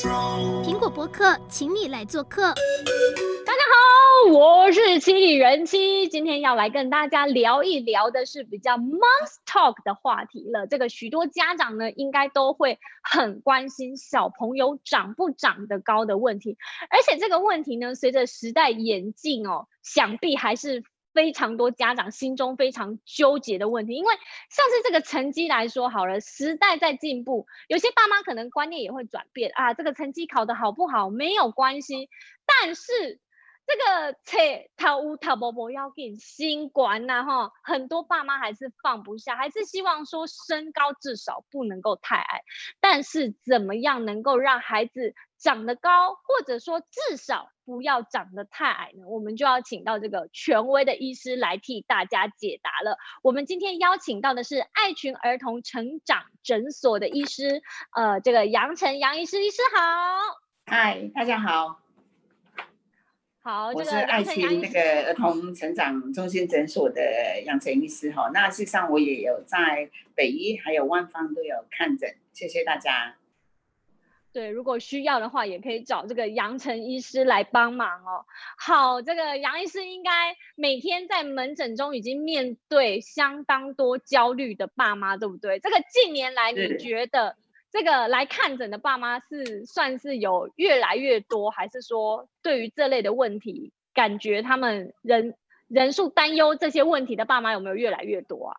苹果博客，请你来做客。大家好，我是七里人妻，今天要来跟大家聊一聊的是比较 Mom's Talk 的话题了。这个许多家长呢，应该都会很关心小朋友长不长得高的问题，而且这个问题呢，随着时代演进哦，想必还是。非常多家长心中非常纠结的问题，因为像是这个成绩来说好了，时代在进步，有些爸妈可能观念也会转变啊。这个成绩考得好不好没有关系，但是这个切他乌他伯伯要给新冠呐哈，很多爸妈还是放不下，还是希望说身高至少不能够太矮，但是怎么样能够让孩子长得高，或者说至少不要长得太矮呢？我们就要请到这个权威的医师来替大家解答了。我们今天邀请到的是爱群儿童成长诊所的医师，呃，这个杨晨杨医师，医师好。嗨，大家好。好，我是爱群那个儿童成长中心诊所的杨晨医师哈。那事实上我也有在北医还有万方都有看诊，谢谢大家。对，如果需要的话，也可以找这个杨晨医师来帮忙哦。好，这个杨医师应该每天在门诊中已经面对相当多焦虑的爸妈，对不对？这个近年来，你觉得这个来看诊的爸妈是算是有越来越多，还是说对于这类的问题，感觉他们人人数担忧这些问题的爸妈有没有越来越多啊？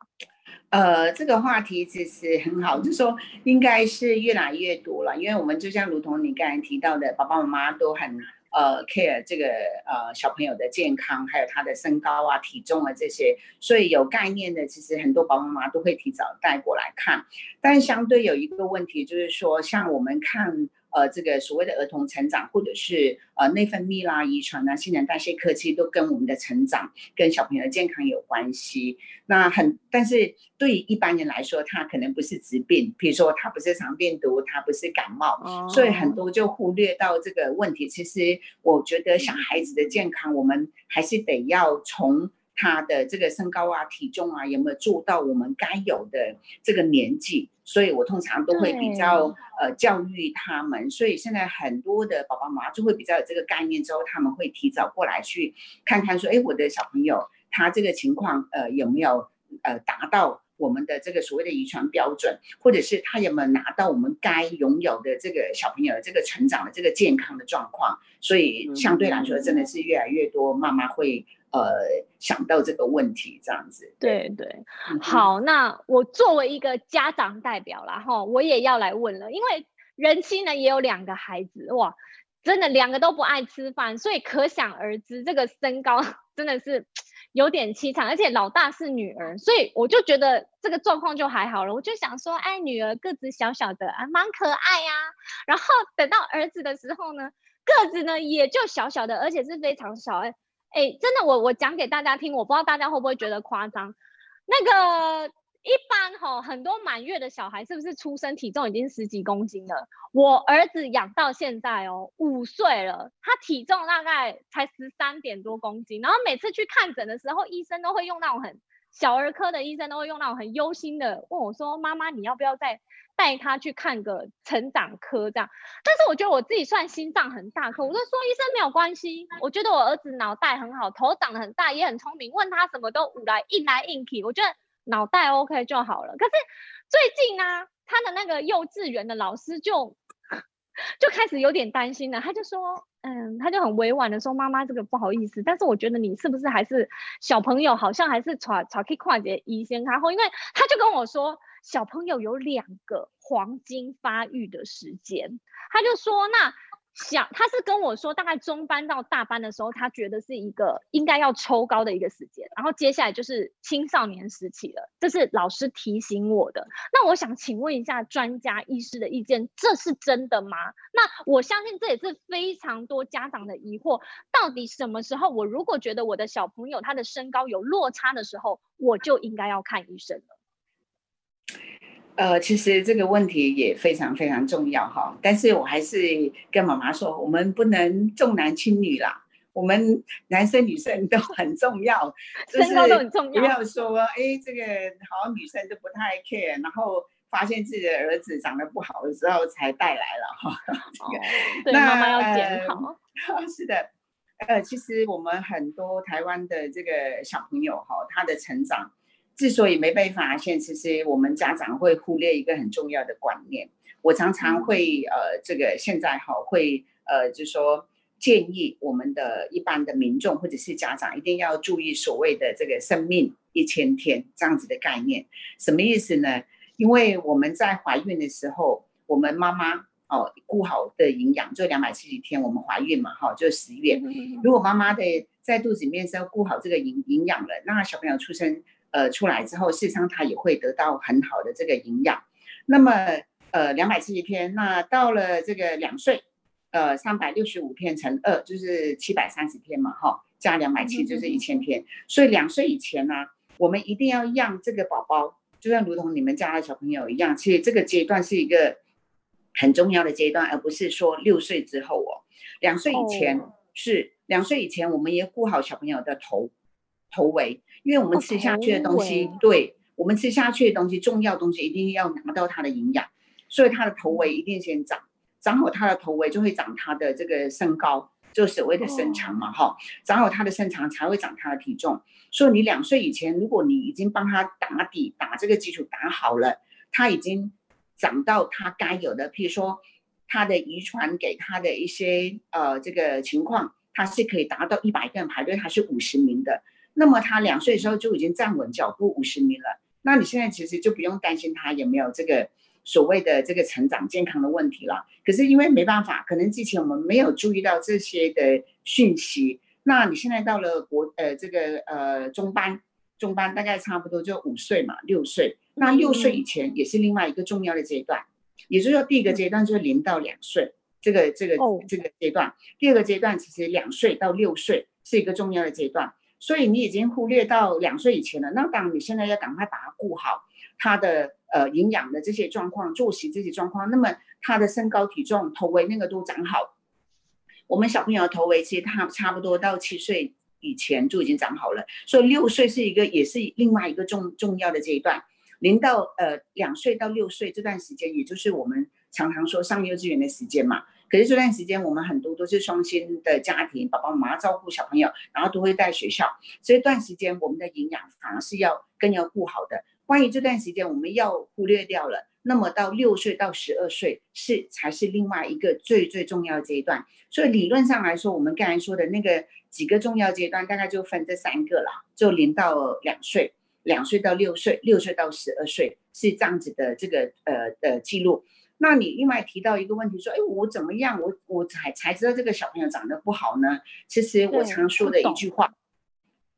呃，这个话题其实很好，就说应该是越来越多了，因为我们就像如同你刚才提到的，爸爸妈妈都很呃 care 这个呃小朋友的健康，还有他的身高啊、体重啊这些，所以有概念的，其实很多爸爸妈妈都会提早带过来看。但相对有一个问题，就是说像我们看。呃，这个所谓的儿童成长，或者是呃内分泌啦、遗传啦、新陈代谢科技，都跟我们的成长、跟小朋友的健康有关系。那很，但是对于一般人来说，它可能不是疾病，比如说它不是肠病毒，它不是感冒，哦、所以很多就忽略到这个问题。其实我觉得小孩子的健康，我们还是得要从。他的这个身高啊、体重啊，有没有做到我们该有的这个年纪？所以我通常都会比较呃教育他们。所以现在很多的爸爸妈妈就会比较有这个概念，之后他们会提早过来去看看，说，哎，我的小朋友他这个情况呃有没有呃达到我们的这个所谓的遗传标准，或者是他有没有拿到我们该拥有的这个小朋友的这个成长的这个健康的状况？所以相对来说，真的是越来越多妈妈会。呃，想到这个问题这样子，对对，好，那我作为一个家长代表啦，哈，我也要来问了，因为人妻呢也有两个孩子，哇，真的两个都不爱吃饭，所以可想而知，这个身高 真的是有点凄惨，而且老大是女儿，所以我就觉得这个状况就还好了，我就想说，哎，女儿个子小小的啊，蛮可爱呀，然后等到儿子的时候呢，个子呢也就小小的，而且是非常小，哎。哎，真的，我我讲给大家听，我不知道大家会不会觉得夸张。那个一般吼，很多满月的小孩是不是出生体重已经十几公斤了？我儿子养到现在哦，五岁了，他体重大概才十三点多公斤。然后每次去看诊的时候，医生都会用那种很小儿科的医生都会用那种很忧心的问我说：“妈妈，你要不要再？”带他去看个成长科这样，但是我觉得我自己算心脏很大颗，我就说医生没有关系，我觉得我儿子脑袋很好，头长得很大，也很聪明，问他什么都来硬来硬去，我觉得脑袋 OK 就好了。可是最近呢、啊，他的那个幼稚园的老师就 就开始有点担心了，他就说，嗯，他就很委婉的说，妈妈这个不好意思，但是我觉得你是不是还是小朋友，好像还是找找可以跨节医生看后，因为他就跟我说。小朋友有两个黄金发育的时间，他就说，那小他是跟我说，大概中班到大班的时候，他觉得是一个应该要抽高的一个时间，然后接下来就是青少年时期了，这是老师提醒我的。那我想请问一下专家医师的意见，这是真的吗？那我相信这也是非常多家长的疑惑，到底什么时候我如果觉得我的小朋友他的身高有落差的时候，我就应该要看医生了。呃，其实这个问题也非常非常重要哈，但是我还是跟妈妈说，我们不能重男轻女啦，我们男生女生都很重要，身高都很重要，不要说哎，这个好像女生都不太 care，然后发现自己的儿子长得不好的时候才带来了哈。哦、对，妈妈要检讨。是的，呃，其实我们很多台湾的这个小朋友哈，他的成长之所以没被发现，其实我们家长会忽略一个很重要的观念。我常常会呃，这个现在哈会呃，就说。建议我们的一般的民众或者是家长一定要注意所谓的这个生命一千天这样子的概念，什么意思呢？因为我们在怀孕的时候，我们妈妈哦顾好的营养，就两百七十天我们怀孕嘛，哈，就十月。如果妈妈的在肚子里面是要顾好这个营营养了，那小朋友出生呃出来之后，事实上他也会得到很好的这个营养。那么呃两百七十天，那到了这个两岁。呃，三百六十五天乘二就是七百三十天嘛，哈，加两百七就是一千天。所以两岁以前呢、啊，我们一定要让这个宝宝，就像如同你们家的小朋友一样，其实这个阶段是一个很重要的阶段，而不是说六岁之后哦。两岁以前是两岁以前，我们也顾好小朋友的头头围，因为我们吃下去的东西，对我们吃下去的东西，重要东西一定要拿到它的营养，所以它的头围一定先长。长好他的头围，就会长他的这个身高，就所谓的身长嘛，哈、哦。长好他的身长，才会长他的体重。所以你两岁以前，如果你已经帮他打底，把这个基础打好了，他已经长到他该有的，譬如说他的遗传给他的一些呃这个情况，他是可以达到一百个人排队，他是五十名的。那么他两岁的时候就已经站稳脚步五十米了，那你现在其实就不用担心他有没有这个。所谓的这个成长健康的问题了，可是因为没办法，可能之前我们没有注意到这些的讯息。那你现在到了国呃这个呃中班，中班大概差不多就五岁嘛，六岁。那六岁以前也是另外一个重要的阶段，也就是说第一个阶段就是零到两岁这个这个这个阶段，第二个阶段其实两岁到六岁是一个重要的阶段。所以你已经忽略到两岁以前了，那当然你现在要赶快把它顾好，他的。呃，营养的这些状况，作息这些状况，那么他的身高体重、头围那个都长好。我们小朋友的头围其实他差不多到七岁以前就已经长好了，所以六岁是一个也是另外一个重重要的阶段。零到呃两岁到六岁这段时间，也就是我们常常说上幼稚园的时间嘛。可是这段时间我们很多都是双薪的家庭，爸爸妈妈照顾小朋友，然后都会带学校，这段时间我们的营养反而是要更要顾好的。关于这段时间，我们要忽略掉了。那么到六岁到十二岁是才是另外一个最最重要的阶段。所以理论上来说，我们刚才说的那个几个重要阶段，大概就分这三个了，就零到两岁，两岁到六岁，六岁到十二岁是这样子的这个呃的记录。那你另外提到一个问题，说，哎，我怎么样，我我才才知道这个小朋友长得不好呢？其实我常说的一句话，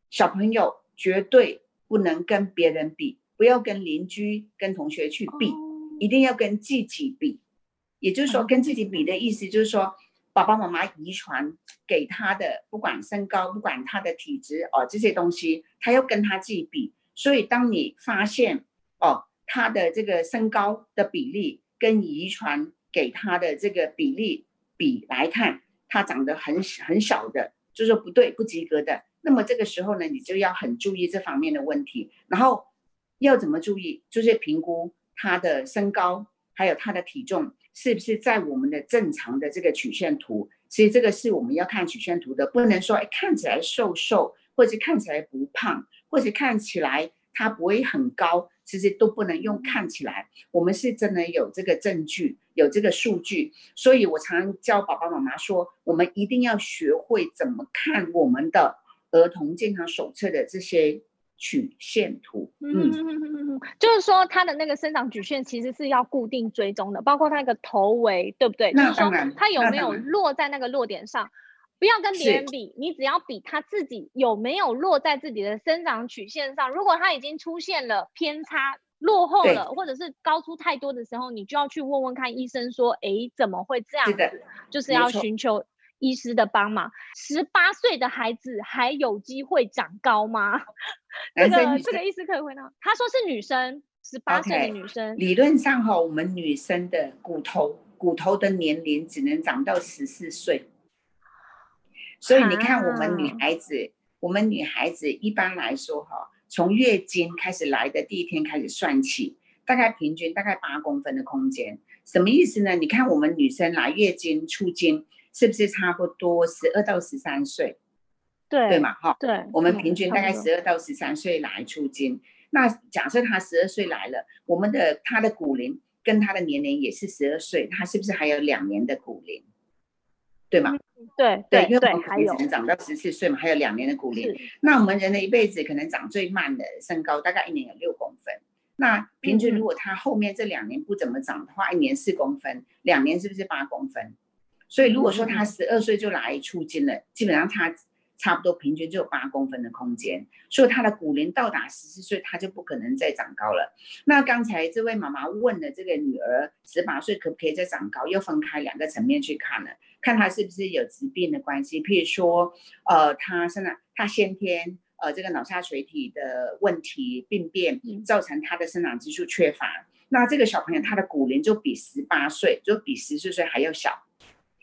小朋友绝对不能跟别人比。不要跟邻居、跟同学去比，一定要跟自己比。也就是说，跟自己比的意思就是说，爸爸妈妈遗传给他的，不管身高，不管他的体质哦，这些东西，他要跟他自己比。所以，当你发现哦，他的这个身高的比例跟遗传给他的这个比例比来看，他长得很很小的，就是不对、不及格的。那么这个时候呢，你就要很注意这方面的问题，然后。要怎么注意？就是评估他的身高，还有他的体重是不是在我们的正常的这个曲线图。其实这个是我们要看曲线图的，不能说哎看起来瘦瘦，或者看起来不胖，或者看起来他不会很高，其实都不能用看起来。我们是真的有这个证据，有这个数据。所以我常常教爸爸妈妈说，我们一定要学会怎么看我们的儿童健康手册的这些。曲线图，嗯，嗯，就是说它的那个生长曲线其实是要固定追踪的，包括它那个头围，对不对？那当然，它有没有落在那个落点上？不要跟别人比，你只要比他自己有没有落在自己的生长曲线上。如果他已经出现了偏差、落后了，或者是高出太多的时候，你就要去问问看医生说，哎，怎么会这样子？就是要寻求。医师的帮忙，十八岁的孩子还有机会长高吗？这个这个医师可以回答。他说是女生，十八岁的女生。Okay. 理论上哈，我们女生的骨头骨头的年龄只能长到十四岁，所以你看我们女孩子，啊、我们女孩子一般来说哈，从月经开始来的第一天开始算起。大概平均大概八公分的空间，什么意思呢？你看我们女生来月经出经是不是差不多十二到十三岁？对对嘛，哈，对，我们平均大概十二到十三岁来出经。嗯、那假设她十二岁来了，我们的她的骨龄跟她的年龄也是十二岁，她是不是还有两年的骨龄？对吗？对对，因为我们骨龄只能长到十四岁嘛，还有两年的骨龄。那我们人的一辈子可能长最慢的身高大概一年有六公分。那平均如果他后面这两年不怎么长的话，嗯、一年四公分，两年是不是八公分？所以如果说他十二岁就来出金了，嗯、基本上他。差不多平均只有八公分的空间，所以他的骨龄到达十四岁，他就不可能再长高了。那刚才这位妈妈问的这个女儿十八岁可不可以再长高？又分开两个层面去看了，看她是不是有疾病的关系，譬如说，呃，她现在她先天呃这个脑下垂体的问题病变，造成她的生长激素缺乏。那这个小朋友他的骨龄就比十八岁，就比十四岁还要小。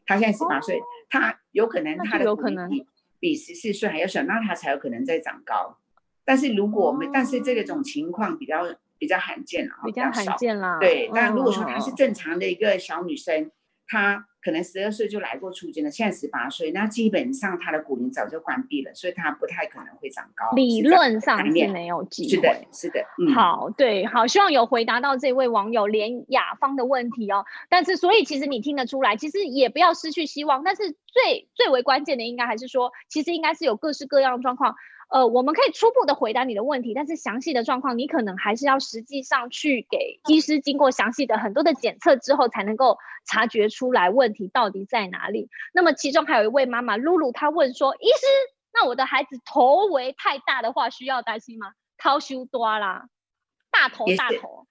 他现在十八岁，他有可能他的骨龄比十四岁还要小，那他才有可能再长高。但是如果我们，哦、但是这个种情况比较比较罕见了，比较罕见啦。对，那如果说她是正常的一个小女生，她、哦、可能十二岁就来过初经了，现在十八岁，那基本上他的骨龄早就关闭了，所以他不太可能会长高。理论上是没有机会。是的，是的。嗯、好，对，好，希望有回答到这位网友连雅芳的问题哦。但是，所以其实你听得出来，其实也不要失去希望。但是最最为关键的，应该还是说，其实应该是有各式各样的状况。呃，我们可以初步的回答你的问题，但是详细的状况，你可能还是要实际上去给医师经过详细的很多的检测之后，才能够察觉出来问题到底在哪里。那么其中还有一位妈妈露露，她问说：“医师，那我的孩子头围太大的话，需要担心吗？掏修多啦，大头大头。”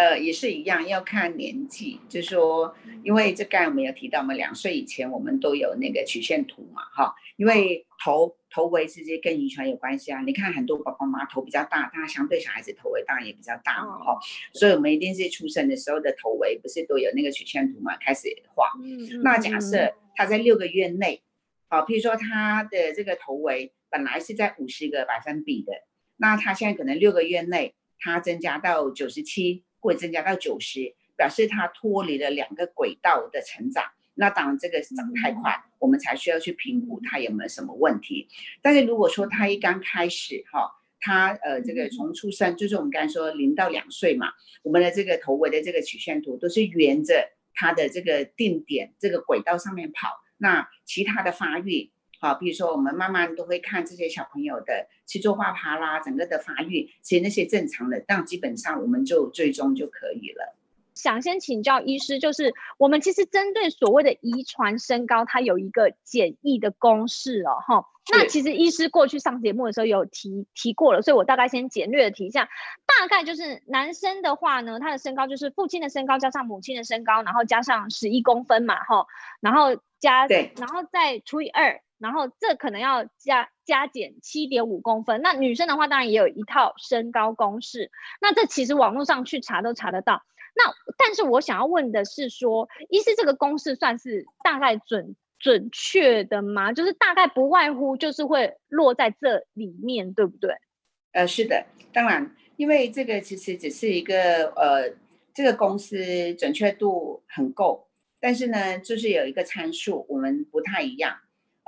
呃，也是一样，要看年纪，就是说，因为这刚才我们有提到，我们两岁以前我们都有那个曲线图嘛，哈，因为头头围直接跟遗传有关系啊。你看很多爸爸妈妈头比较大，他相对小孩子头围当然也比较大嘛，哈，所以我们一定是出生的时候的头围不是都有那个曲线图嘛，开始画。嗯。那假设他在六个月内，好，譬如说他的这个头围本来是在五十个百分比的，那他现在可能六个月内他增加到九十七。会增加到九十，表示它脱离了两个轨道的成长。那当然这个是长太快，我们才需要去评估它有没有什么问题。但是如果说它一刚开始哈，它呃这个从出生就是我们刚才说零到两岁嘛，我们的这个头围的这个曲线图都是沿着它的这个定点这个轨道上面跑。那其他的发育。好，比如说我们慢慢都会看这些小朋友的去做画爬啦，整个的发育，其实那些正常的，但基本上我们就追踪就可以了。想先请教医师，就是我们其实针对所谓的遗传身高，它有一个简易的公式哦，哈。那其实医师过去上节目的时候有提提过了，所以我大概先简略的提一下，大概就是男生的话呢，他的身高就是父亲的身高加上母亲的身高，然后加上十一公分嘛，哈，然后加对，然后再除以二。然后这可能要加加减七点五公分。那女生的话，当然也有一套身高公式。那这其实网络上去查都查得到。那但是我想要问的是说，医师这个公式算是大概准准确的吗？就是大概不外乎就是会落在这里面，对不对？呃，是的，当然，因为这个其实只是一个呃，这个公式准确度很够，但是呢，就是有一个参数我们不太一样。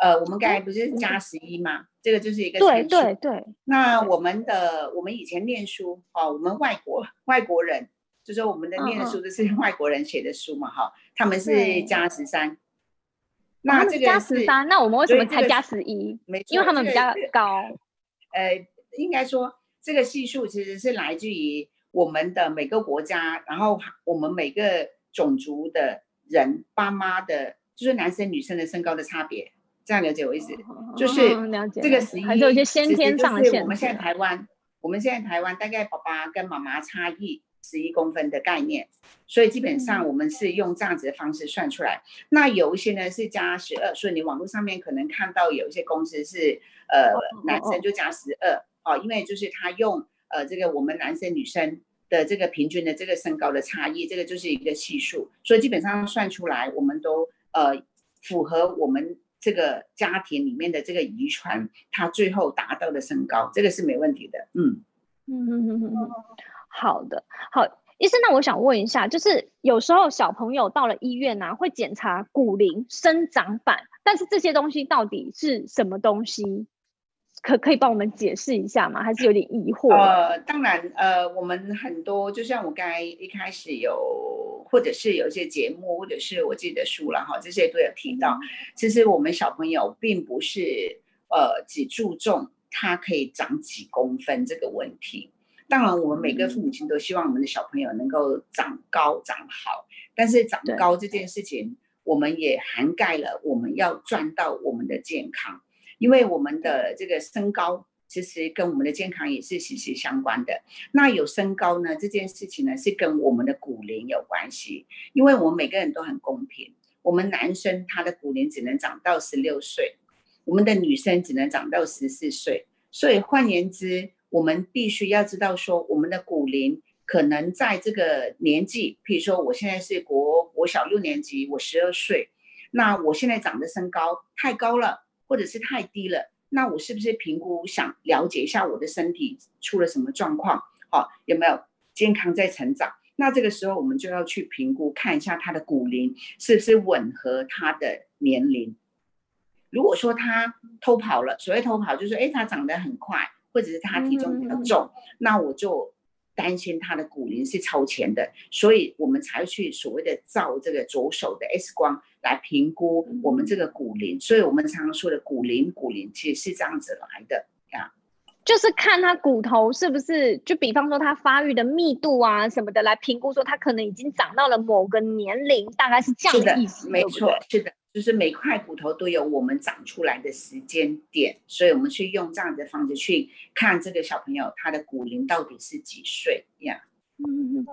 呃，我们刚才不是加十一吗？嗯、这个就是一个对对对。那我们的我们以前念书哦，我们外国外国人，就说我们的念的书都是外国人写的书嘛，哈、嗯，他们是加十三。那这个加十三，那我们为什么才加十一？没错，因为他们比较高。呃，应该说这个系数其实是来自于我们的每个国家，然后我们每个种族的人爸妈的，就是男生女生的身高的差别。这样了解我意思，哦、就是这个十一，还是有一些先天上的限。我们现在台湾，我们现在台湾大概爸爸跟妈妈差异十一公分的概念，所以基本上我们是用这样子的方式算出来。嗯、那有一些呢是加十二，所以你网络上面可能看到有一些公司是呃、哦、男生就加十二哦，因为就是他用呃这个我们男生女生的这个平均的这个身高的差异，这个就是一个系数，所以基本上算出来我们都呃符合我们。这个家庭里面的这个遗传，它最后达到的身高，这个是没问题的。嗯嗯嗯嗯嗯，好的，好，医生，那我想问一下，就是有时候小朋友到了医院啊，会检查骨龄、生长板，但是这些东西到底是什么东西？可可以帮我们解释一下吗？还是有点疑惑？呃，当然，呃，我们很多，就像我刚才一开始有，或者是有一些节目，或者是我自己的书了哈，这些都有提到。其实我们小朋友并不是呃只注重他可以长几公分这个问题。当然，我们每个父母亲都希望我们的小朋友能够长高长好，但是长高这件事情，我们也涵盖了我们要赚到我们的健康，因为我们的这个身高其实跟我们的健康也是息息相关的。那有身高呢，这件事情呢是跟我们的骨龄有关系，因为我们每个人都很公平，我们男生他的骨龄只能长到十六岁，我们的女生只能长到十四岁，所以换言之。我们必须要知道，说我们的骨龄可能在这个年纪，譬如说我现在是国国小六年级，我十二岁，那我现在长的身高太高了，或者是太低了，那我是不是评估想了解一下我的身体出了什么状况？好，有没有健康在成长？那这个时候我们就要去评估，看一下他的骨龄是不是吻合他的年龄。如果说他偷跑了，所谓偷跑就是说，哎，他长得很快。或者是他体重比较重，嗯、那我就担心他的骨龄是超前的，所以我们才去所谓的照这个左手的 X 光来评估我们这个骨龄。所以我们常常说的骨龄，骨龄其实是这样子来的呀，就是看他骨头是不是，就比方说他发育的密度啊什么的来评估，说他可能已经长到了某个年龄，大概是这样的意思，没错，是的。就是每块骨头都有我们长出来的时间点，所以我们去用这样的方式去看这个小朋友他的骨龄到底是几岁呀？嗯嗯。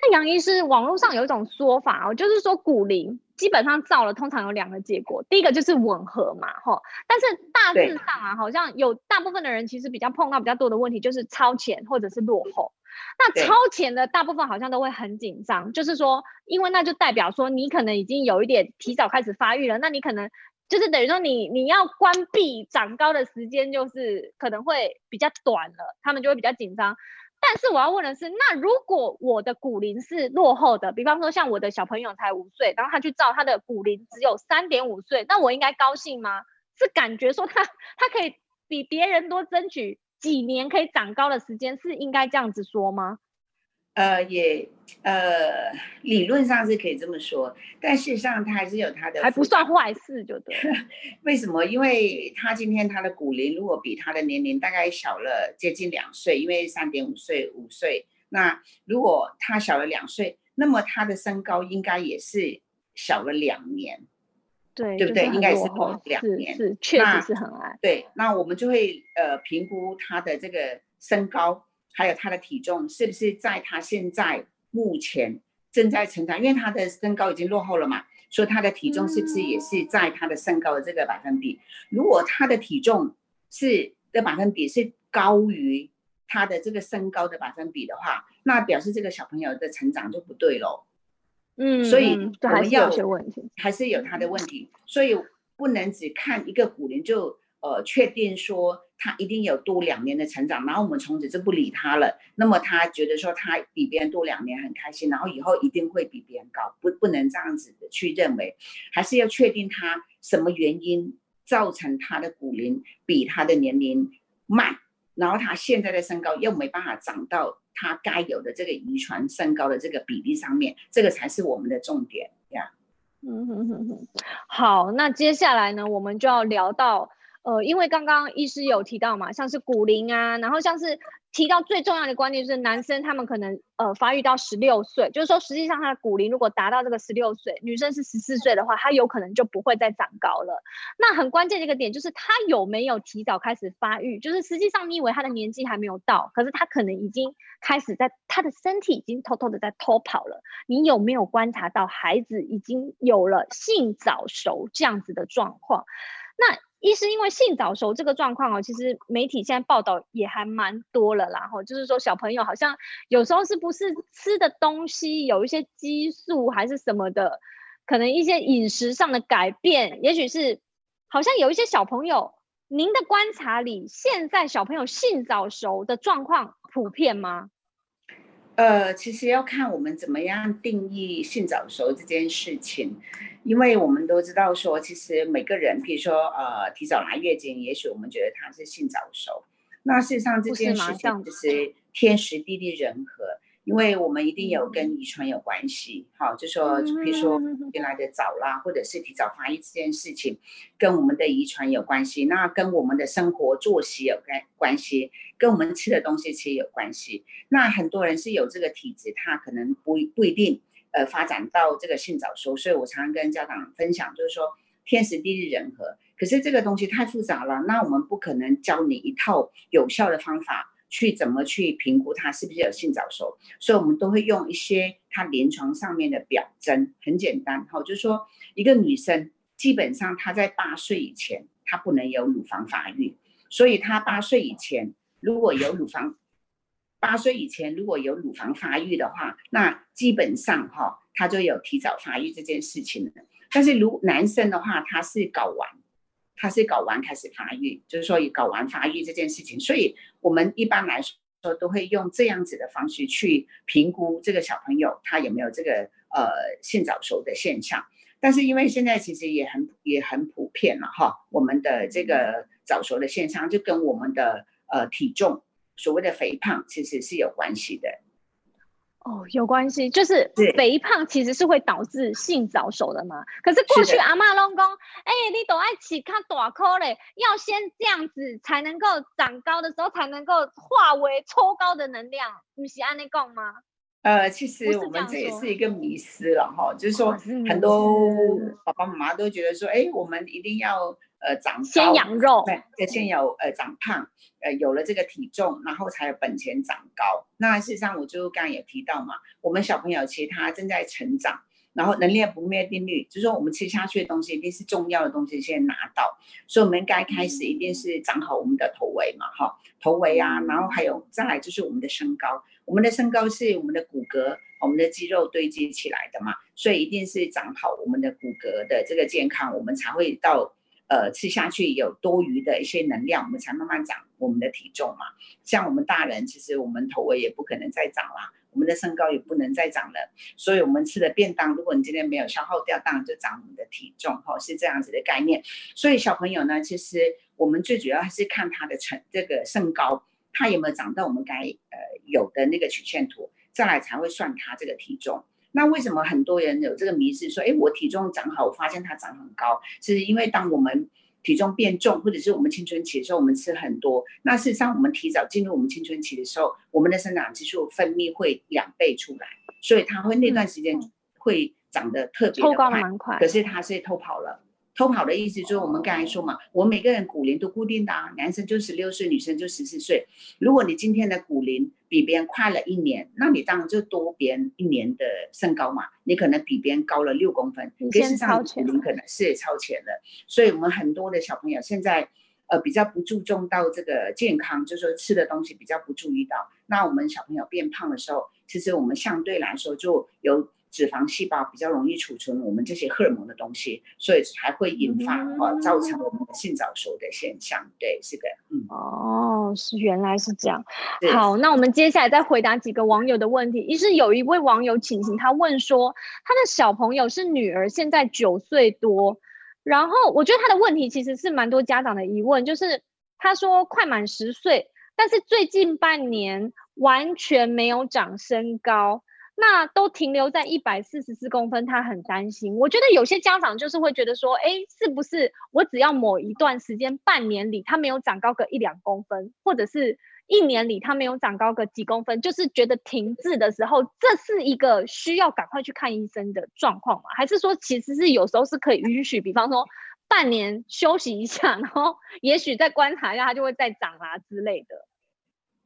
那杨医师，网络上有一种说法哦，就是说骨龄基本上造了，通常有两个结果，第一个就是吻合嘛，吼。但是大致上啊，好像有大部分的人其实比较碰到比较多的问题，就是超前或者是落后。那超前的大部分好像都会很紧张，就是说，因为那就代表说你可能已经有一点提早开始发育了，那你可能就是等于说你你要关闭长高的时间就是可能会比较短了，他们就会比较紧张。但是我要问的是，那如果我的骨龄是落后的，比方说像我的小朋友才五岁，然后他去照他的骨龄只有三点五岁，那我应该高兴吗？是感觉说他他可以比别人多争取？几年可以长高的时间是应该这样子说吗？呃，也呃，理论上是可以这么说，但事实上他还是有他的，还不算坏事，就对。为什么？因为他今天他的骨龄如果比他的年龄大概小了接近两岁，因为三点五岁、五岁，那如果他小了两岁，那么他的身高应该也是小了两年。对，对不对？应该是两年，是，是确实是很矮。对，那我们就会呃评估他的这个身高，还有他的体重是不是在他现在目前正在成长，因为他的身高已经落后了嘛，所以他的体重是不是也是在他的身高的这个百分比？嗯、如果他的体重是的百分比是高于他的这个身高的百分比的话，那表示这个小朋友的成长就不对喽。嗯，所以我们要还是有他的问题，所以不能只看一个骨龄就呃确定说他一定有多两年的成长，然后我们从此就不理他了。那么他觉得说他比别人多两年很开心，然后以后一定会比别人高，不不能这样子的去认为，还是要确定他什么原因造成他的骨龄比他的年龄慢，然后他现在的身高又没办法长到。他该有的这个遗传身高的这个比例上面，这个才是我们的重点呀。嗯哼哼哼，好，那接下来呢，我们就要聊到，呃，因为刚刚医师有提到嘛，像是骨龄啊，然后像是。提到最重要的观念就是，男生他们可能呃发育到十六岁，就是说实际上他的骨龄如果达到这个十六岁，女生是十四岁的话，他有可能就不会再长高了。那很关键的一个点就是他有没有提早开始发育，就是实际上你以为他的年纪还没有到，可是他可能已经开始在他的身体已经偷偷的在偷跑了。你有没有观察到孩子已经有了性早熟这样子的状况？那一是因为性早熟这个状况哦，其实媒体现在报道也还蛮多了啦，吼，就是说小朋友好像有时候是不是吃的东西有一些激素还是什么的，可能一些饮食上的改变，也许是好像有一些小朋友，您的观察里，现在小朋友性早熟的状况普遍吗？呃，其实要看我们怎么样定义性早熟这件事情，因为我们都知道说，其实每个人，比如说呃，提早来月经，也许我们觉得他是性早熟，那事实上这件事情就是天时地利人和。因为我们一定有跟遗传有关系，好，就说，比如说原来的早啦，或者是提早发育这件事情，跟我们的遗传有关系，那跟我们的生活作息有关关系，跟我们吃的东西其实有关系。那很多人是有这个体质，他可能不不一定呃发展到这个性早熟，所以我常常跟家长分享，就是说天时地利人和。可是这个东西太复杂了，那我们不可能教你一套有效的方法。去怎么去评估他是不是有性早熟？所以我们都会用一些他临床上面的表征，很简单哈，就是说一个女生基本上她在八岁以前她不能有乳房发育，所以她八岁以前如果有乳房，八岁以前如果有乳房发育的话，那基本上哈她就有提早发育这件事情了。但是如男生的话，他是睾丸。他是睾丸开始发育，就是说以睾丸发育这件事情，所以我们一般来说都会用这样子的方式去评估这个小朋友他有没有这个呃性早熟的现象。但是因为现在其实也很也很普遍了哈，我们的这个早熟的现象就跟我们的呃体重所谓的肥胖其实是有关系的。哦，有关系，就是肥胖其实是会导致性早熟的嘛。可是过去阿嬷拢讲，哎、欸，你都爱吃较大颗嘞，要先这样子才能够长高的时候才能够化为抽高的能量，你是按呢讲吗？呃，其实我们这也是一个迷思了哈，就是说很多爸爸妈妈都觉得说，哎、欸，我们一定要。呃，长高先养肉，对，先有呃长胖，呃，有了这个体重，然后才有本钱长高。那事实上，我就刚刚也提到嘛，我们小朋友其实他正在成长，然后能量不灭定律，就是说我们吃下去的东西一定是重要的东西先拿到，所以我们该开始一定是长好我们的头围嘛，哈，头围啊，然后还有再来就是我们的身高，我们的身高是我们的骨骼、我们的肌肉堆积起来的嘛，所以一定是长好我们的骨骼的这个健康，我们才会到。呃，吃下去有多余的一些能量，我们才慢慢长我们的体重嘛。像我们大人，其实我们头围也不可能再长了，我们的身高也不能再长了。所以，我们吃的便当，如果你今天没有消耗掉，当然就长我们的体重，哈，是这样子的概念。所以，小朋友呢，其实我们最主要还是看他的成这个身高，他有没有长到我们该呃有的那个曲线图，再来才会算他这个体重。那为什么很多人有这个迷思，说，哎，我体重长好，我发现它长很高，是因为当我们体重变重，或者是我们青春期的时候，我们吃很多。那事实上，我们提早进入我们青春期的时候，我们的生长激素分泌会两倍出来，所以它会那段时间会长得特别的快，快，可是它是偷跑了。偷跑的意思就是我们刚才说嘛，我们每个人骨龄都固定的啊，男生就十六岁，女生就十四岁。如果你今天的骨龄比别人快了一年，那你当然就多别人一年的身高嘛，你可能比别人高了六公分，你先超前，你可能是超前了。所以我们很多的小朋友现在呃比较不注重到这个健康，就是说吃的东西比较不注意到。那我们小朋友变胖的时候，其实我们相对来说就有。脂肪细胞比较容易储存我们这些荷尔蒙的东西，所以才会引发啊，造成我们的性早熟的现象。对，是的，嗯，哦，是原来是这样。好，那我们接下来再回答几个网友的问题。一是有一位网友请请他问说，他的小朋友是女儿，现在九岁多，然后我觉得他的问题其实是蛮多家长的疑问，就是他说快满十岁，但是最近半年完全没有长身高。那都停留在一百四十四公分，他很担心。我觉得有些家长就是会觉得说，哎，是不是我只要某一段时间，半年里他没有长高个一两公分，或者是一年里他没有长高个几公分，就是觉得停滞的时候，这是一个需要赶快去看医生的状况吗？还是说其实是有时候是可以允许，比方说半年休息一下，然后 也许再观察一下，他就会再长啊之类的。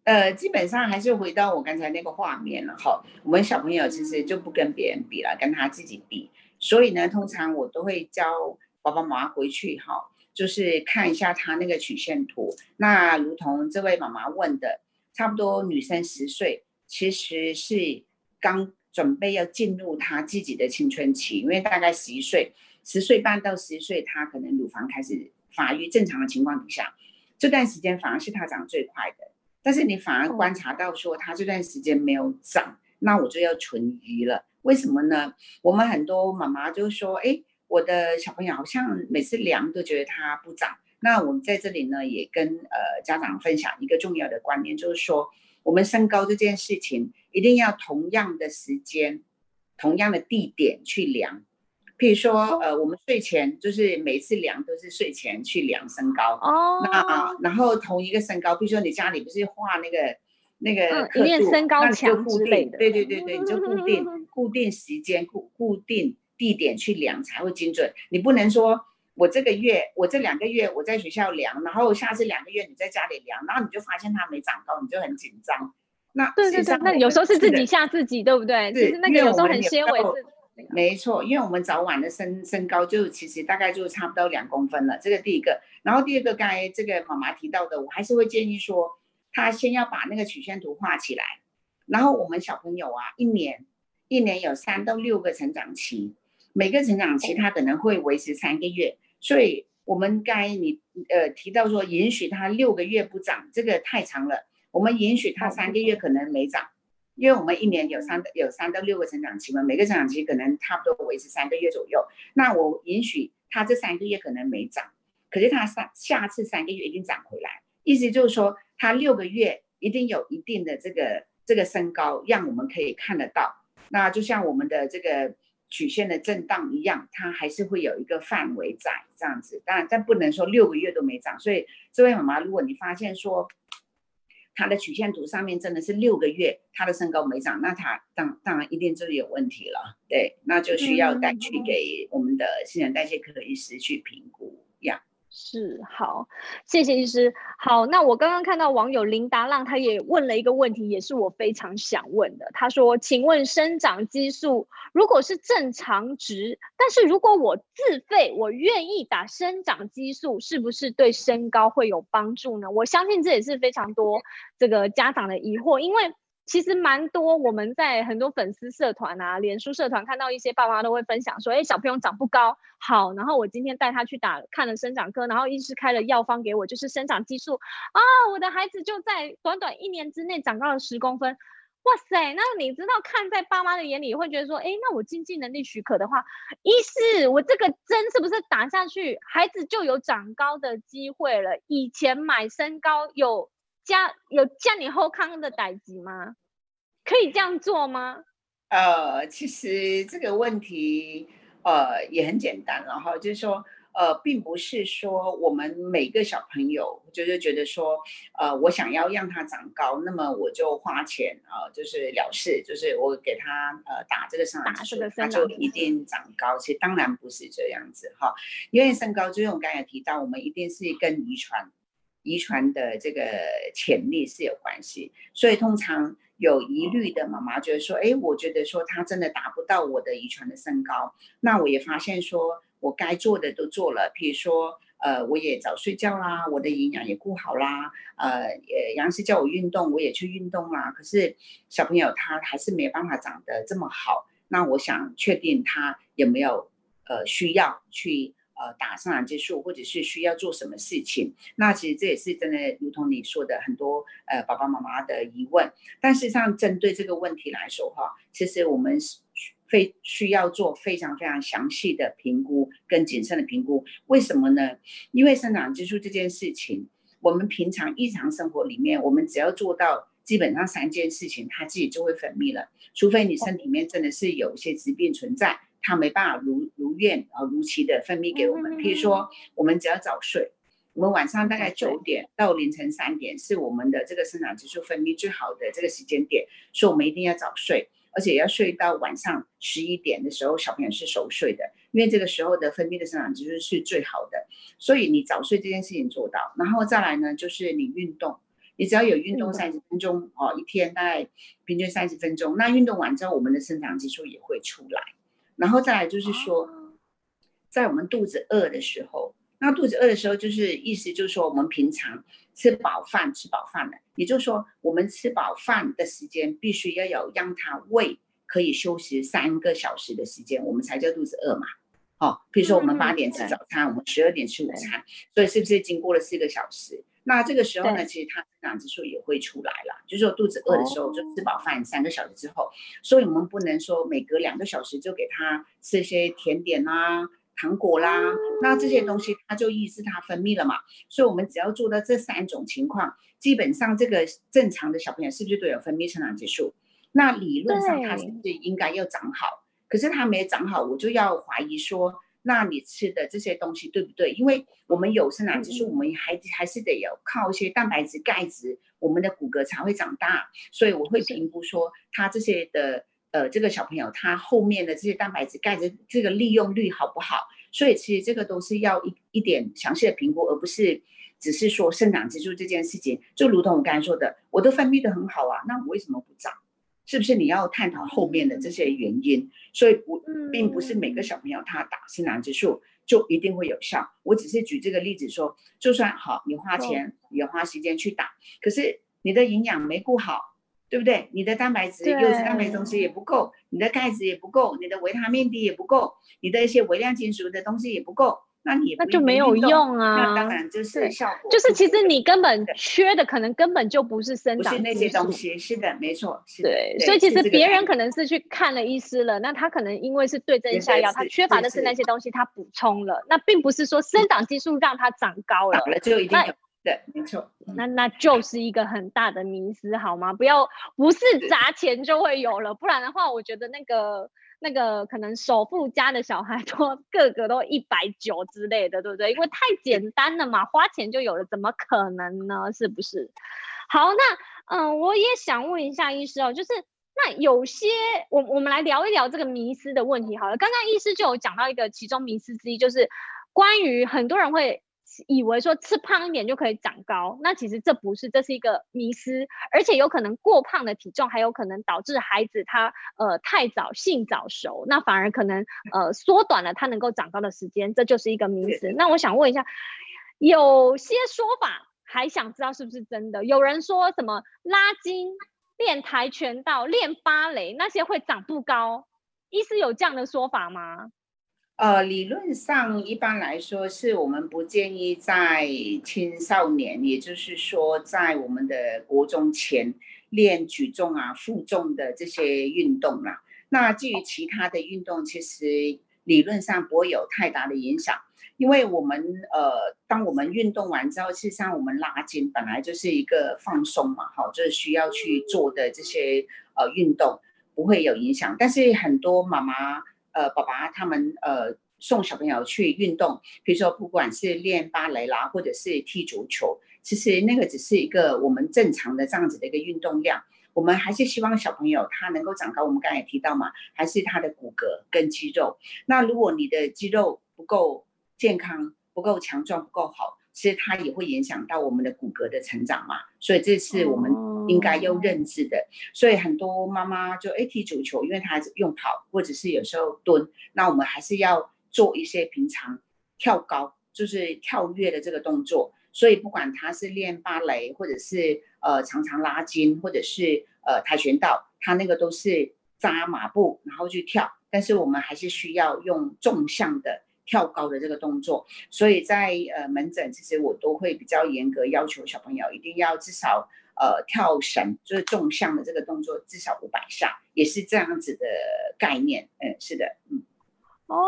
呃，基本上还是回到我刚才那个画面了哈。我们小朋友其实就不跟别人比了，跟他自己比。所以呢，通常我都会教爸爸妈妈回去哈，就是看一下他那个曲线图。那如同这位妈妈问的，差不多女生十岁，其实是刚准备要进入她自己的青春期，因为大概十一岁、十岁半到十一岁，她可能乳房开始发育。正常的情况底下，这段时间反而是她长得最快的。但是你反而观察到说，他这段时间没有长，那我就要存疑了。为什么呢？我们很多妈妈就说，哎，我的小朋友好像每次量都觉得他不长。那我们在这里呢，也跟呃家长分享一个重要的观念，就是说，我们身高这件事情一定要同样的时间、同样的地点去量。譬如说，呃，我们睡前就是每次量都是睡前去量身高哦。那然后同一个身高，比如说你家里不是画那个那个刻度，嗯、身高墙之类的，对对对对，你就固定 固定时间、固固定地点去量才会精准。你不能说。我这个月，我这两个月我在学校量，然后下次两个月你在家里量，然后你就发现它没长高，你就很紧张。那对对对，那有时候是自己吓自己，对不对？是那个有时候很纤维是。没错，因为我们早晚的身身高就其实大概就差不多两公分了，这个第一个。然后第二个，刚才这个妈妈提到的，我还是会建议说，他先要把那个曲线图画起来。然后我们小朋友啊，一年一年有三到六个成长期，每个成长期他可能会维持三个月。所以，我们该你呃提到说，允许他六个月不长，这个太长了。我们允许他三个月可能没长，因为我们一年有三有三到六个成长期嘛，每个成长期可能差不多维持三个月左右。那我允许他这三个月可能没长，可是他三下次三个月一定长回来。意思就是说，他六个月一定有一定的这个这个身高，让我们可以看得到。那就像我们的这个。曲线的震荡一样，它还是会有一个范围在这样子，当然但不能说六个月都没长。所以这位妈妈，如果你发现说她的曲线图上面真的是六个月，他的身高没长，那他当当然一定就是有问题了，对，那就需要带去给我们的新陈代谢科医师去评估呀。是好，谢谢医师。好，那我刚刚看到网友林达浪，他也问了一个问题，也是我非常想问的。他说：“请问生长激素如果是正常值，但是如果我自费，我愿意打生长激素，是不是对身高会有帮助呢？”我相信这也是非常多这个家长的疑惑，因为。其实蛮多，我们在很多粉丝社团啊、脸书社团看到一些爸妈都会分享说：“哎，小朋友长不高，好，然后我今天带他去打看了生长科，然后医师开了药方给我，就是生长激素啊，我的孩子就在短短一年之内长高了十公分，哇塞！那你知道看在爸妈的眼里会觉得说：哎，那我经济能力许可的话，医师，我这个针是不是打下去，孩子就有长高的机会了？以前买身高有。”加有加你后康的代志吗？可以这样做吗？呃，其实这个问题呃也很简单，然后就是说呃，并不是说我们每个小朋友就是觉得说呃，我想要让他长高，那么我就花钱啊、呃，就是了事，就是我给他呃打这个生长激素，他就一定长高。其实当然不是这样子哈，因为身高就是我刚才提到，我们一定是跟遗传。遗传的这个潜力是有关系，所以通常有疑虑的妈妈觉得说，哎，我觉得说他真的达不到我的遗传的身高，那我也发现说我该做的都做了，譬如说，呃，我也早睡觉啦，我的营养也顾好啦，呃，杨师叫我运动，我也去运动啦，可是小朋友他还是没办法长得这么好，那我想确定他有没有呃需要去。呃，打生长激素，或者是需要做什么事情？那其实这也是真的，如同你说的，很多呃爸爸妈妈的疑问。但事实上，针对这个问题来说哈，其实我们是非需要做非常非常详细的评估跟谨慎的评估。为什么呢？因为生长激素这件事情，我们平常日常生活里面，我们只要做到基本上三件事情，它自己就会分泌了。除非你身体里面真的是有一些疾病存在。他没办法如如愿啊如期的分泌给我们。譬如说，我们只要早睡，我们晚上大概九点到凌晨三点是我们的这个生长激素分泌最好的这个时间点，所以我们一定要早睡，而且要睡到晚上十一点的时候，小朋友是熟睡的，因为这个时候的分泌的生长激素是最好的。所以你早睡这件事情做到，然后再来呢，就是你运动，你只要有运动三十分钟哦，一天大概平均三十分钟，那运动完之后，我们的生长激素也会出来。然后再来就是说，在我们肚子饿的时候，那肚子饿的时候，就是意思就是说，我们平常吃饱饭吃饱饭了，也就是说，我们吃饱饭的时间必须要有让他胃可以休息三个小时的时间，我们才叫肚子饿嘛。哦，比如说我们八点吃早餐，我们十二点吃午餐，所以是不是经过了四个小时？那这个时候呢，其实他生长激素也会出来了，就是说肚子饿的时候就吃饱饭三个小时之后，所以我们不能说每隔两个小时就给他吃一些甜点啊、糖果啦，那这些东西它就抑制它分泌了嘛。所以我们只要做到这三种情况，基本上这个正常的小朋友是不是都有分泌生长激素？那理论上他是不是应该要长好？可是他没长好，我就要怀疑说。那你吃的这些东西对不对？因为我们有生长激素，我们还还是得有靠一些蛋白质、钙质，我们的骨骼才会长大。所以我会评估说，他这些的呃，这个小朋友他后面的这些蛋白质、钙质这个利用率好不好？所以其实这个都是要一一点详细的评估，而不是只是说生长激素这件事情。就如同我刚才说的，我都分泌的很好啊，那我为什么不长？是不是你要探讨后面的这些原因？所以不，并不是每个小朋友他打生长激素就一定会有效。我只是举这个例子说，就算好，你花钱也花时间去打，可是你的营养没顾好，对不对？你的蛋白质、优质蛋白东西也不够，你的钙质也不够，你的维他命 D 也不够，你的一些微量金属的东西也不够。那你那就没有用啊！那当然就是效果，就是其实你根本缺的可能根本就不是生长，不是那些东西。是的，没错。对，所以其实别人可能是去看了医师了，那他可能因为是对症下药，他缺乏的是那些东西，他补充了。那并不是说生长激素让他长高了，了就一定有。对，没错。那那就是一个很大的迷思，好吗？不要不是砸钱就会有了，不然的话，我觉得那个。那个可能首富家的小孩都 个个都一百九之类的，对不对？因为太 简单了嘛，花钱就有了，怎么可能呢？是不是？好，那嗯，我也想问一下医师哦，就是那有些我我们来聊一聊这个迷思的问题好了。刚刚医师就有讲到一个其中迷思之一，就是关于很多人会。以为说吃胖一点就可以长高，那其实这不是，这是一个迷思，而且有可能过胖的体重还有可能导致孩子他呃太早性早熟，那反而可能呃缩短了他能够长高的时间，这就是一个迷思。那我想问一下，有些说法还想知道是不是真的？有人说什么拉筋、练跆拳道、练芭蕾那些会长不高，医师有这样的说法吗？呃，理论上一般来说，是我们不建议在青少年，也就是说，在我们的国中前练举重啊、负重的这些运动啦。那至于其他的运动，其实理论上不会有太大的影响，因为我们呃，当我们运动完之后，事实上我们拉筋本来就是一个放松嘛，好，就是需要去做的这些呃运动不会有影响，但是很多妈妈。呃，爸爸他们呃送小朋友去运动，比如说不管是练芭蕾啦，或者是踢足球，其实那个只是一个我们正常的这样子的一个运动量。我们还是希望小朋友他能够长高。我们刚才也提到嘛，还是他的骨骼跟肌肉。那如果你的肌肉不够健康、不够强壮、不够好，其实它也会影响到我们的骨骼的成长嘛。所以这是我们。应该要认知的，所以很多妈妈就诶踢足球，因为她还是用跑或者是有时候蹲，那我们还是要做一些平常跳高，就是跳跃的这个动作。所以不管她是练芭蕾，或者是呃常常拉筋，或者是呃跆拳道，她那个都是扎马步然后去跳，但是我们还是需要用纵向的跳高的这个动作。所以在呃门诊，其实我都会比较严格要求小朋友一定要至少。呃，跳绳就是纵向的这个动作，至少五百下，也是这样子的概念。嗯，是的，嗯。哦，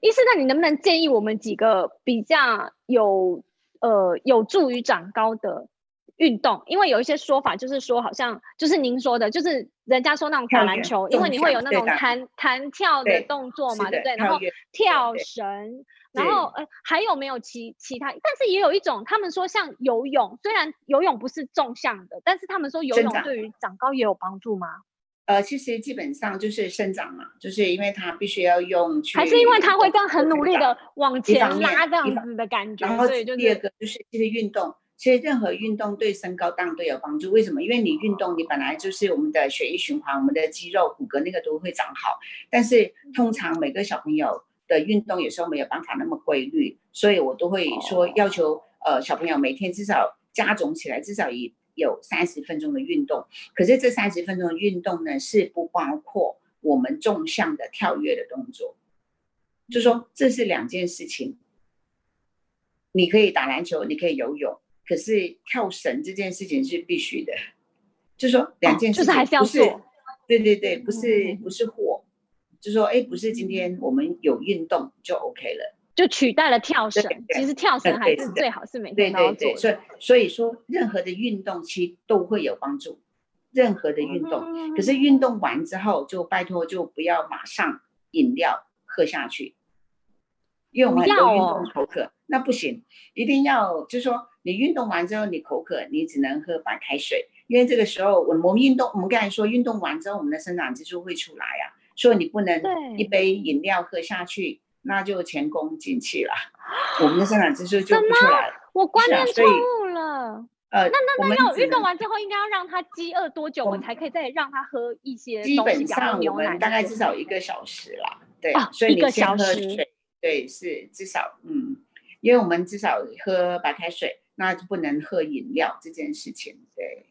医师，那你能不能建议我们几个比较有呃有助于长高的运动？因为有一些说法就是说，好像就是您说的，就是人家说那种打篮球，因为你会有那种弹弹跳的动作嘛，对不对？然后跳绳。然后呃还有没有其其他？但是也有一种，他们说像游泳，虽然游泳不是纵向的，但是他们说游泳对于长高也有帮助吗？呃，其实基本上就是生长嘛，就是因为它必须要用去，还是因为它会这样很努力的往前拉这样子的感觉。然后第二个就是这个运动，其实任何运动对身高当然都有帮助。为什么？因为你运动，你本来就是我们的血液循环，我们的肌肉、骨骼那个都会长好。但是通常每个小朋友。的运动有时候没有办法那么规律，所以我都会说要求呃小朋友每天至少加总起来至少也有三十分钟的运动。可是这三十分钟的运动呢，是不包括我们纵向的跳跃的动作，就说这是两件事情。你可以打篮球，你可以游泳，可是跳绳这件事情是必须的，就是说两件事情、哦、就是还是要做。对对对，不是不是或，就是说哎，不是今天我们有运动就 OK 了，就取代了跳绳。其实跳绳还是最好是每天都要做。对对对，所以所以说任何的运动其实都会有帮助，任何的运动。嗯、可是运动完之后就拜托就不要马上饮料喝下去，因为我们很多运动口渴，哦、那不行，一定要就是说你运动完之后你口渴，你只能喝白开水。因为这个时候，我们运动，我们刚才说运动完之后，我们的生长激素会出来呀、啊，所以你不能一杯饮料喝下去，那就前功尽弃了，我们的生长激素就不出来了。我观念错误了。呃，那那那要运动完之后，应该要让他饥饿多久，我们才可以再让他喝一些？基本上我们大概至少一个小时啦，对，啊、所以你先喝水，对，是至少嗯，因为我们至少喝白开水，那就不能喝饮料这件事情，对。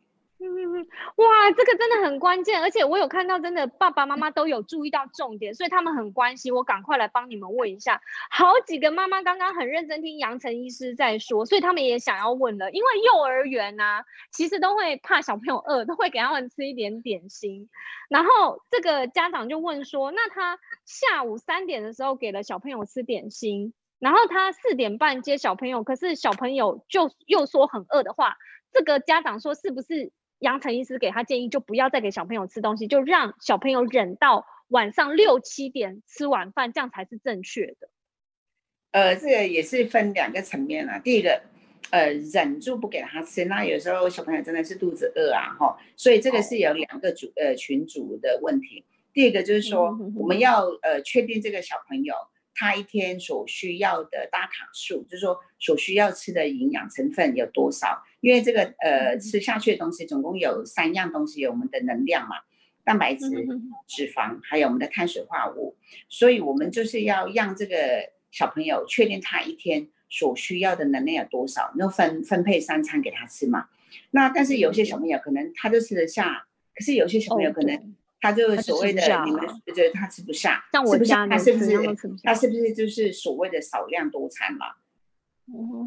嗯，哇，这个真的很关键，而且我有看到，真的爸爸妈妈都有注意到重点，所以他们很关心。我赶快来帮你们问一下，好几个妈妈刚刚很认真听杨晨医师在说，所以他们也想要问了。因为幼儿园呢、啊，其实都会怕小朋友饿，都会给他们吃一点点心。然后这个家长就问说，那他下午三点的时候给了小朋友吃点心，然后他四点半接小朋友，可是小朋友就又说很饿的话，这个家长说是不是？杨晨医师给他建议，就不要再给小朋友吃东西，就让小朋友忍到晚上六七点吃晚饭，这样才是正确的。呃，这个也是分两个层面啊。第一个，呃，忍住不给他吃，那有时候小朋友真的是肚子饿啊，哈，所以这个是有两个组呃群组的问题。第一个就是说，我们要呃确定这个小朋友。他一天所需要的大卡数，就是说所需要吃的营养成分有多少？因为这个呃吃下去的东西总共有三样东西，有我们的能量嘛，蛋白质、脂肪，还有我们的碳水化合物。所以我们就是要让这个小朋友确定他一天所需要的能量有多少，然后分分配三餐给他吃嘛。那但是有些小朋友可能他就吃得下，可是有些小朋友可能。他就是所谓的你们觉得他吃不下，像我家他是不是他是不是就是所谓的少量多餐嘛？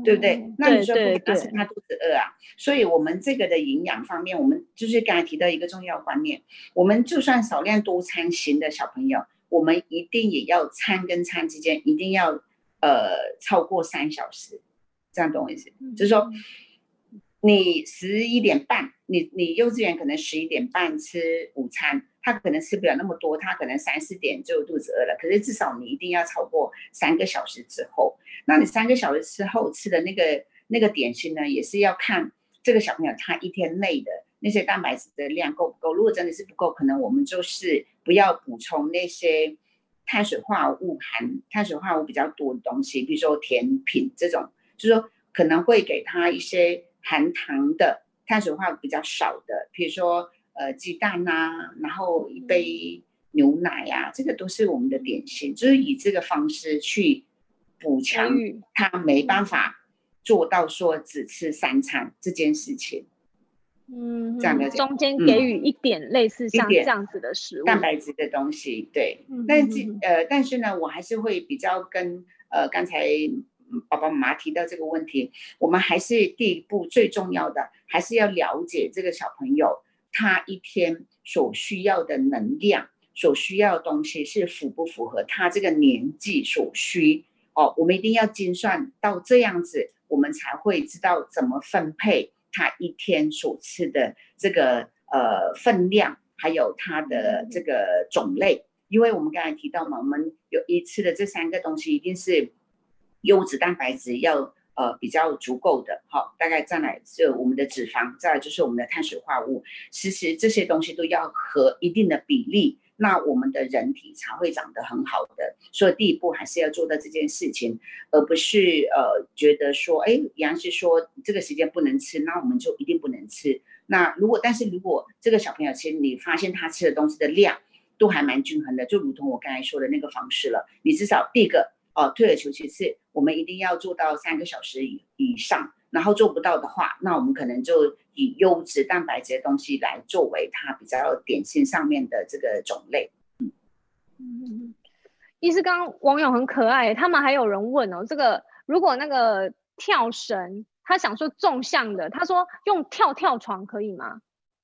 对不对？那你说不给他吃，他肚子饿啊。所以我们这个的营养方面，我们就是刚才提到一个重要观念，我们就算少量多餐型的小朋友，我们一定也要餐跟餐之间一定要呃超过三小时，这样懂我意思？就是说。你十一点半，你你幼稚园可能十一点半吃午餐，他可能吃不了那么多，他可能三四点就肚子饿了。可是至少你一定要超过三个小时之后，那你三个小时之后吃的那个那个点心呢，也是要看这个小朋友他一天内的那些蛋白质的量够不够。如果真的是不够，可能我们就是不要补充那些碳水化合物含碳水化合物比较多的东西，比如说甜品这种，就是说可能会给他一些。含糖的碳水化合物比较少的，比如说呃鸡蛋啊，然后一杯牛奶呀、啊，这个都是我们的点心，就是以这个方式去补强他没办法做到说只吃三餐这件事情。嗯，这样的中间给予一点类似像这样子的食物，蛋白质的东西，对。嗯、但是呃，但是呢，我还是会比较跟呃刚才。爸爸妈妈提到这个问题，我们还是第一步最重要的，还是要了解这个小朋友他一天所需要的能量，所需要的东西是符不符合他这个年纪所需哦。我们一定要精算到这样子，我们才会知道怎么分配他一天所吃的这个呃分量，还有他的这个种类。因为我们刚才提到嘛，我们有一次的这三个东西一定是。优质蛋白质要呃比较足够的，好，大概再来就我们的脂肪，再来就是我们的碳水化合物，其实这些东西都要和一定的比例，那我们的人体才会长得很好的。所以第一步还是要做到这件事情，而不是呃觉得说，哎，杨师说这个时间不能吃，那我们就一定不能吃。那如果但是如果这个小朋友其实你发现他吃的东西的量都还蛮均衡的，就如同我刚才说的那个方式了，你至少第一个。哦，退而求其次，我们一定要做到三个小时以以上，然后做不到的话，那我们可能就以优质蛋白质的东西来作为它比较点心上面的这个种类。嗯嗯，医师，刚刚网友很可爱，他们还有人问哦，这个如果那个跳绳他想说纵向的，他说用跳跳床可以吗？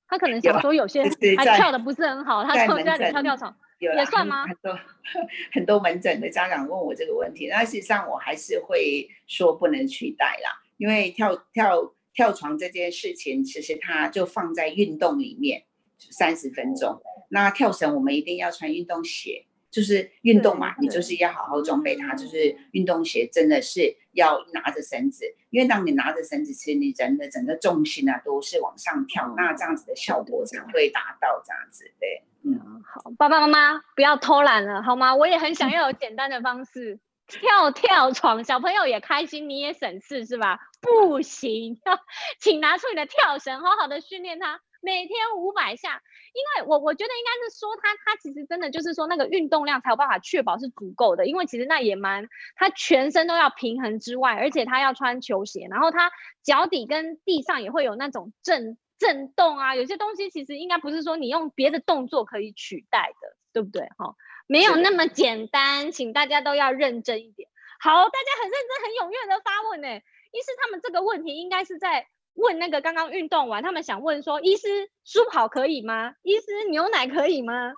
他可能想说有些还跳的不是很好，他说在跳跳床也算吗？很多 很多门诊的家长问我这个问题，那实际上我还是会说不能取代啦，因为跳跳跳床这件事情，其实它就放在运动里面三十分钟，那跳绳我们一定要穿运动鞋。就是运动嘛，你就是要好好装备它。就是运动鞋真的是要拿着绳子，因为当你拿着绳子，其实你人的整个重心啊都是往上跳，那这样子的效果才会达到这样子。对，嗯，好，爸爸妈妈不要偷懒了，好吗？我也很想 要有简单的方式，跳跳床，小朋友也开心，你也省事是吧？不行，请拿出你的跳绳，好好的训练他。每天五百下，因为我我觉得应该是说他他其实真的就是说那个运动量才有办法确保是足够的，因为其实那也蛮他全身都要平衡之外，而且他要穿球鞋，然后他脚底跟地上也会有那种震震动啊，有些东西其实应该不是说你用别的动作可以取代的，对不对？哈，没有那么简单，请大家都要认真一点。好，大家很认真很踊跃的发问呢，一是他们这个问题应该是在。问那个刚刚运动完，他们想问说：医师，舒跑可以吗？医师，牛奶可以吗？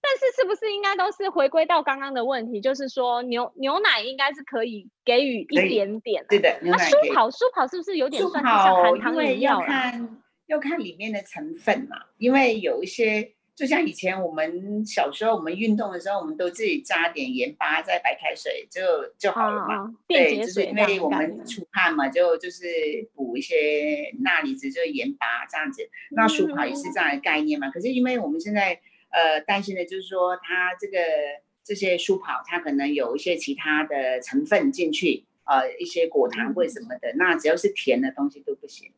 但是是不是应该都是回归到刚刚的问题，就是说牛牛奶应该是可以给予一点点、啊。对的，那舒跑舒跑是不是有点算是像含糖饮料？要看要看里面的成分嘛，因为有一些。就像以前我们小时候，我们运动的时候，我们都自己加点盐巴在白开水就就好了嘛。哦、对，就是因为我们出汗嘛，就就是补一些钠离子，就是盐巴这样子。那舒跑也是这样的概念嘛。嗯、可是因为我们现在呃担心的就是说，它这个这些舒跑，它可能有一些其他的成分进去，呃，一些果糖或什么的，嗯、那只要是甜的东西都不行。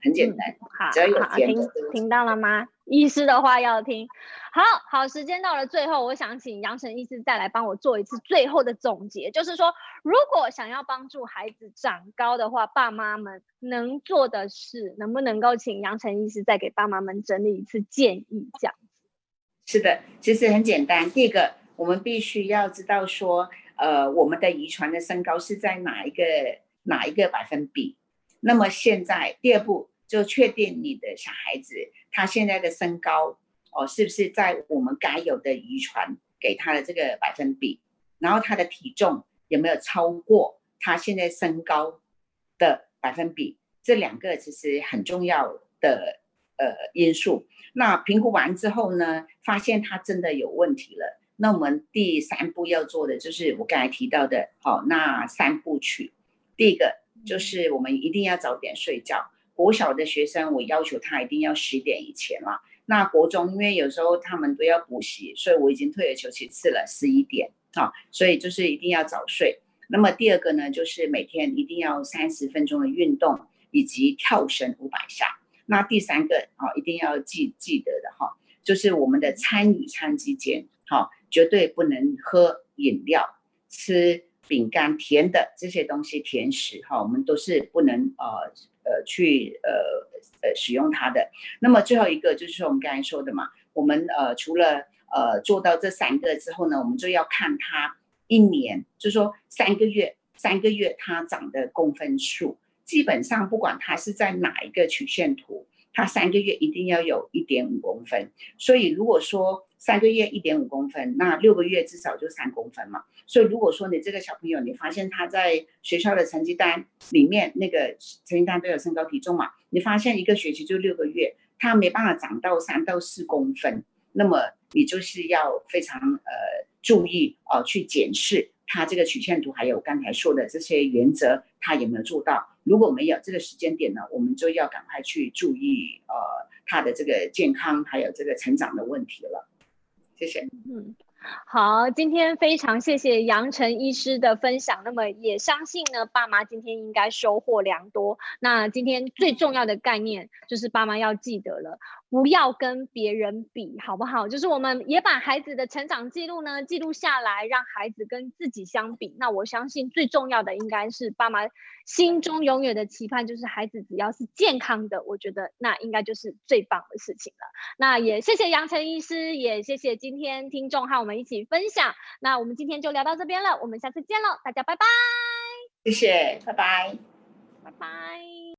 很简单，嗯、好，只要有甜的，听听到了吗？医师的话要听。好好，时间到了，最后我想请杨晨医师再来帮我做一次最后的总结，就是说，如果想要帮助孩子长高的话，爸妈们能做的事，能不能够请杨晨医师再给爸妈们整理一次建议？这样子。是的，其实很简单。第一个，我们必须要知道说，呃，我们的遗传的身高是在哪一个哪一个百分比？那么现在第二步就确定你的小孩子他现在的身高哦，是不是在我们该有的遗传给他的这个百分比，然后他的体重有没有超过他现在身高的百分比，这两个其实很重要的呃因素。那评估完之后呢，发现他真的有问题了，那我们第三步要做的就是我刚才提到的，好，那三部曲，第一个。就是我们一定要早点睡觉。国小的学生，我要求他一定要十点以前了。那国中，因为有时候他们都要补习，所以我已经退而求其次了，十一点啊。所以就是一定要早睡。那么第二个呢，就是每天一定要三十分钟的运动，以及跳绳五百下。那第三个啊，一定要记记得的哈，就是我们的餐与餐之间，哈，绝对不能喝饮料、吃。饼干、甜的这些东西、甜食哈，我们都是不能呃呃去呃呃使用它的。那么最后一个就是我们刚才说的嘛，我们呃除了呃做到这三个之后呢，我们就要看它一年，就是说三个月，三个月它长的公分数，基本上不管它是在哪一个曲线图，它三个月一定要有一点五公分。所以如果说三个月一点五公分，那六个月至少就三公分嘛。所以如果说你这个小朋友，你发现他在学校的成绩单里面那个成绩单都有身高体重嘛，你发现一个学期就六个月，他没办法长到三到四公分，那么你就是要非常呃注意哦、去检视他这个曲线图，还有刚才说的这些原则，他有没有做到？如果没有这个时间点呢，我们就要赶快去注意呃他的这个健康还有这个成长的问题了。谢谢。嗯，好，今天非常谢谢杨晨医师的分享。那么也相信呢，爸妈今天应该收获良多。那今天最重要的概念就是爸妈要记得了。不要跟别人比，好不好？就是我们也把孩子的成长记录呢记录下来，让孩子跟自己相比。那我相信最重要的应该是爸妈心中永远的期盼，就是孩子只要是健康的，我觉得那应该就是最棒的事情了。那也谢谢杨晨医师，也谢谢今天听众和我们一起分享。那我们今天就聊到这边了，我们下次见喽，大家拜拜。谢谢，拜拜。拜拜。